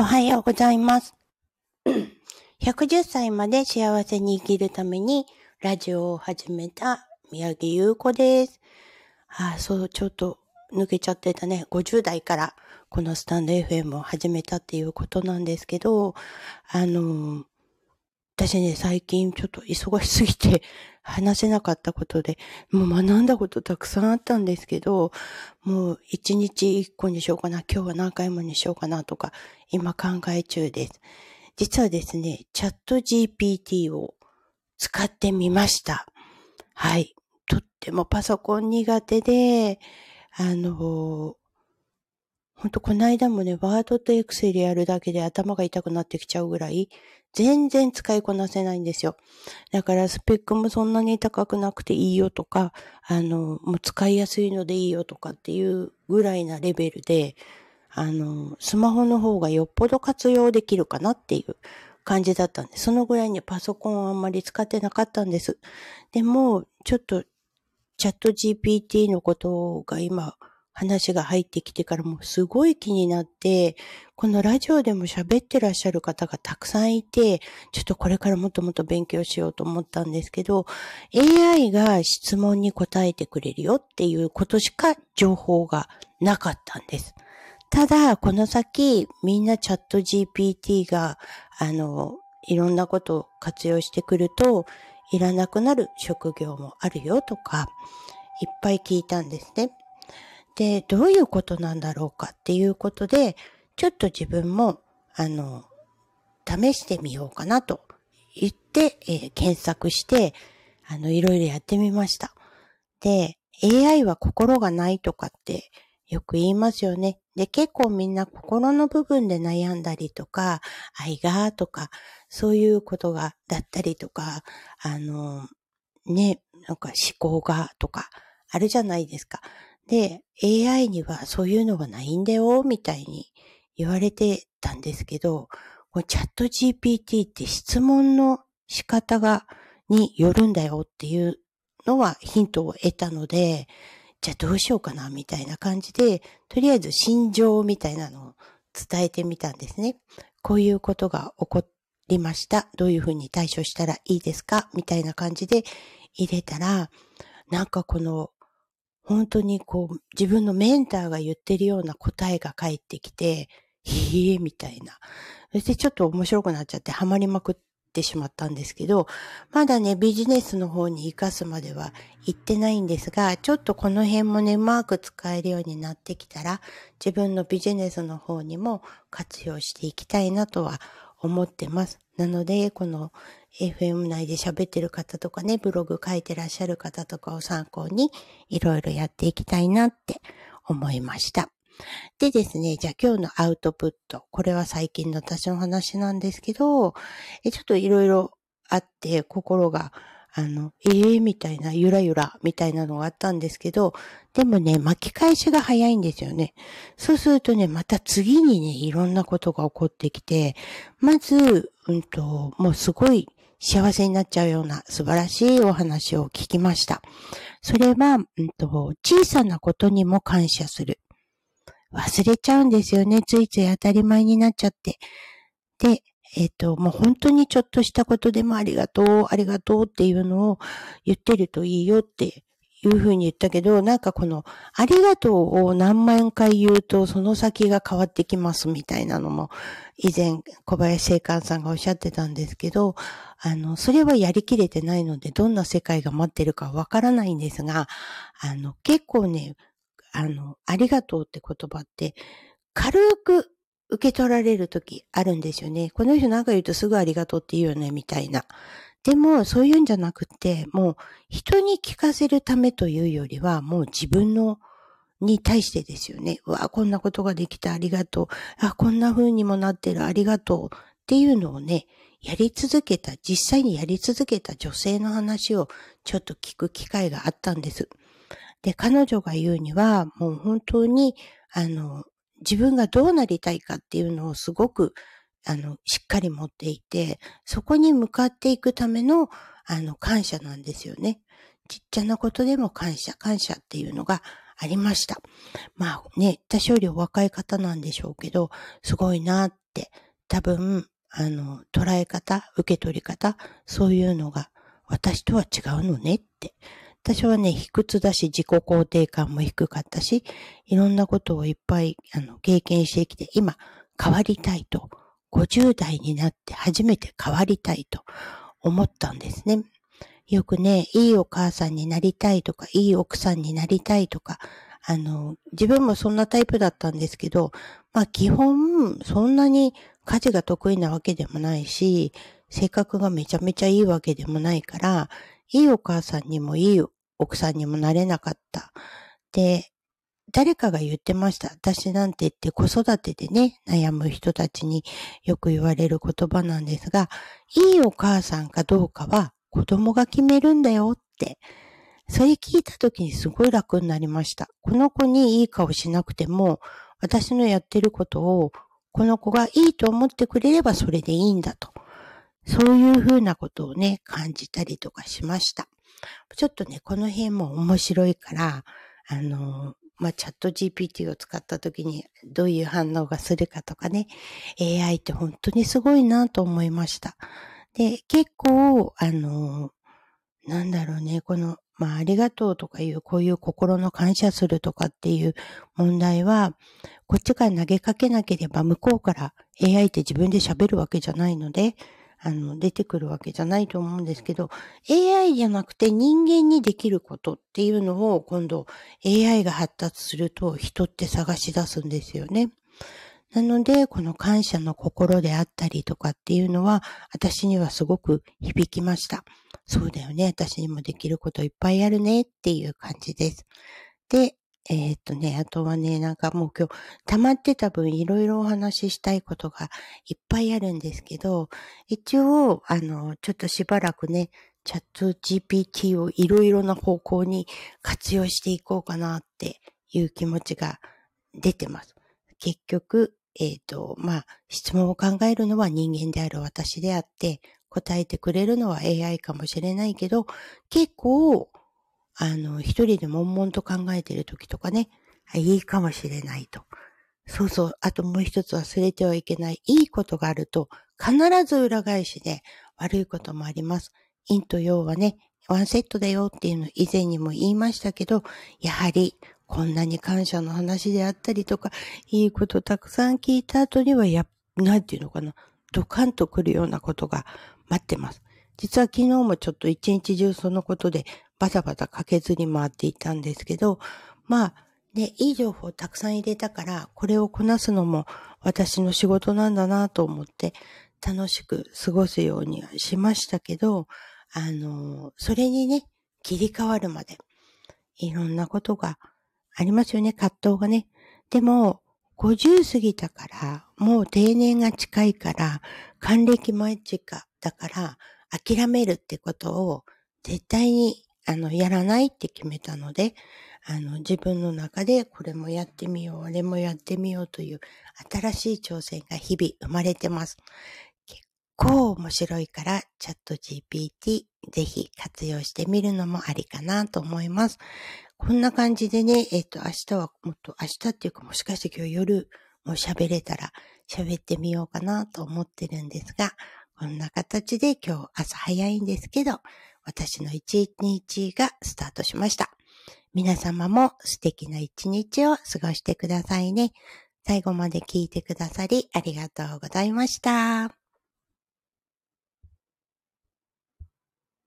おはようございます。110歳まで幸せに生きるためにラジオを始めた宮城優子です。ああ、そう、ちょっと抜けちゃってたね。50代からこのスタンド FM を始めたっていうことなんですけど、あの、私ね、最近ちょっと忙しすぎて 話せなかったことで、もう学んだことたくさんあったんですけど、もう一日一個にしようかな、今日は何回もにしようかなとか、今考え中です。実はですね、チャット GPT を使ってみました。はい。とってもパソコン苦手で、あの、ほんとこの間もね、ワードとエクセルやるだけで頭が痛くなってきちゃうぐらい、全然使いこなせないんですよ。だからスペックもそんなに高くなくていいよとか、あの、もう使いやすいのでいいよとかっていうぐらいなレベルで、あの、スマホの方がよっぽど活用できるかなっていう感じだったんで、そのぐらいにパソコンをあんまり使ってなかったんです。でも、ちょっと、チャット GPT のことが今、話が入ってきてからもすごい気になって、このラジオでも喋ってらっしゃる方がたくさんいて、ちょっとこれからもっともっと勉強しようと思ったんですけど、AI が質問に答えてくれるよっていうことしか情報がなかったんです。ただ、この先、みんなチャット GPT が、あの、いろんなことを活用してくると、いらなくなる職業もあるよとか、いっぱい聞いたんですね。で、どういうことなんだろうかっていうことで、ちょっと自分も、あの、試してみようかなと言って、えー検索して、あの、いろいろやってみました。で、AI は心がないとかってよく言いますよね。で、結構みんな心の部分で悩んだりとか、愛がとか、そういうことが、だったりとか、あの、ね、なんか思考がとか、あるじゃないですか。で、AI にはそういうのがないんだよ、みたいに言われてたんですけど、チャット GPT って質問の仕方が、によるんだよっていうのはヒントを得たので、じゃあどうしようかな、みたいな感じで、とりあえず心情みたいなのを伝えてみたんですね。こういうことが起こりました。どういうふうに対処したらいいですか？みたいな感じで入れたら、なんかこの、本当にこう、自分のメンターが言ってるような答えが返ってきて、へえ、みたいな。そしてちょっと面白くなっちゃってハマりまくってしまったんですけど、まだね、ビジネスの方に活かすまでは行ってないんですが、ちょっとこの辺もね、うまく使えるようになってきたら、自分のビジネスの方にも活用していきたいなとは思ってます。なので、この FM 内で喋ってる方とかね、ブログ書いてらっしゃる方とかを参考に、いろいろやっていきたいなって思いました。でですね、じゃあ今日のアウトプット。これは最近の私の話なんですけど、えちょっといろいろあって、心が、あの、ええー、みたいな、ゆらゆらみたいなのがあったんですけど、でもね、巻き返しが早いんですよね。そうするとね、また次にね、いろんなことが起こってきて、まず、うんと、もうすごい幸せになっちゃうような素晴らしいお話を聞きました。それは、うんと、小さなことにも感謝する。忘れちゃうんですよね。ついつい当たり前になっちゃって。で、えっ、と、もう本当にちょっとしたことでもありがとう、ありがとうっていうのを言ってるといいよっていうふうに言ったけど、なんかこの、ありがとうを何万回言うと、その先が変わってきますみたいなのも、以前、小林聖寛さんがおっしゃってたんですけど、あの、それはやりきれてないので、どんな世界が待ってるかわからないんですが、あの、結構ね、あの、ありがとうって言葉って、軽く受け取られるときあるんですよね。この人なんか言うとすぐありがとうって言うよね、みたいな。でも、そういうんじゃなくて、もう、人に聞かせるためというよりは、もう自分の、に対してですよね。うわ、こんなことができた、ありがとう。あ、こんな風にもなってる、ありがとう。っていうのをね、やり続けた、実際にやり続けた女性の話をちょっと聞く機会があったんです。で、彼女が言うには、もう本当に、あの、自分がどうなりたいかっていうのをすごく、あの、しっかり持っていて、そこに向かっていくための、あの、感謝なんですよね。ちっちゃなことでも感謝、感謝っていうのがありました。まあね、私よりお若い方なんでしょうけど、すごいなって。多分、あの、捉え方、受け取り方、そういうのが私とは違うのねって。私はね、卑屈だし、自己肯定感も低かったし、いろんなことをいっぱい、あの、経験してきて、今、変わりたいと、50代になって初めて変わりたいと思ったんですね。よくね、いいお母さんになりたいとか、いい奥さんになりたいとか、あの、自分もそんなタイプだったんですけど、まあ基本、そんなに家事が得意なわけでもないし、性格がめちゃめちゃいいわけでもないから、いいお母さんにもいい奥さんにもなれなかった。で、誰かが言ってました。私なんてって子育てでね、悩む人たちによく言われる言葉なんですが、いいお母さんかどうかは子供が決めるんだよって。それ聞いた時にすごい楽になりました。この子にいい顔しなくても、私のやってることを、この子がいいと思ってくれればそれでいいんだと。そういうふうなことをね、感じたりとかしました。ちょっとね、この辺も面白いから、あの、まあ、チャット GPT を使った時にどういう反応がするかとかね、AI って本当にすごいなと思いました。で、結構、あの、なんだろうね、このまあ、ありがとうとかいう、こういう心の感謝するとかっていう問題は、こっちから投げかけなければ向こうから AI って自分で喋るわけじゃないので、あの、出てくるわけじゃないと思うんですけど、AI じゃなくて人間にできることっていうのを今度 AI が発達すると人って探し出すんですよね。なので、この感謝の心であったりとかっていうのは、私にはすごく響きました。そうだよね。私にもできることいっぱいあるねっていう感じです。で、えー、っとね、あとはね、なんかもう今日溜まってた分いろいろお話ししたいことがいっぱいあるんですけど、一応、あの、ちょっとしばらくね、チャット GPT をいろいろな方向に活用していこうかなっていう気持ちが出てます。結局、えっ、ー、と、まあ、質問を考えるのは人間である私であって、答えてくれるのは AI かもしれないけど、結構、あの、一人で悶々と考えてる時とかね、いいかもしれないと。そうそう。あともう一つ忘れてはいけない。いいことがあると、必ず裏返しで悪いこともあります。陰と陽はね、ワンセットだよっていうの以前にも言いましたけど、やはりこんなに感謝の話であったりとか、いいことたくさん聞いた後には、や、なんていうのかな、ドカンと来るようなことが待ってます。実は昨日もちょっと一日中そのことでバタバタ駆けずり回っていたんですけど、まあ、ね、いい情報をたくさん入れたから、これをこなすのも私の仕事なんだなと思って楽しく過ごすようにはしましたけど、あの、それにね、切り替わるまで、いろんなことがありますよね、葛藤がね。でも、50過ぎたから、もう定年が近いから、還暦前近だから、諦めるってことを絶対にあの、やらないって決めたので、あの、自分の中でこれもやってみよう、あれもやってみようという新しい挑戦が日々生まれてます。結構面白いから、チャット GPT ぜひ活用してみるのもありかなと思います。こんな感じでね、えっ、と、明日はもっと、明日っていうかもしかして今日夜も喋れたら喋ってみようかなと思ってるんですが、こんな形で今日朝早いんですけど、私の一日がスタートしました。皆様も素敵な一日を過ごしてくださいね。最後まで聞いてくださりありがとうございました。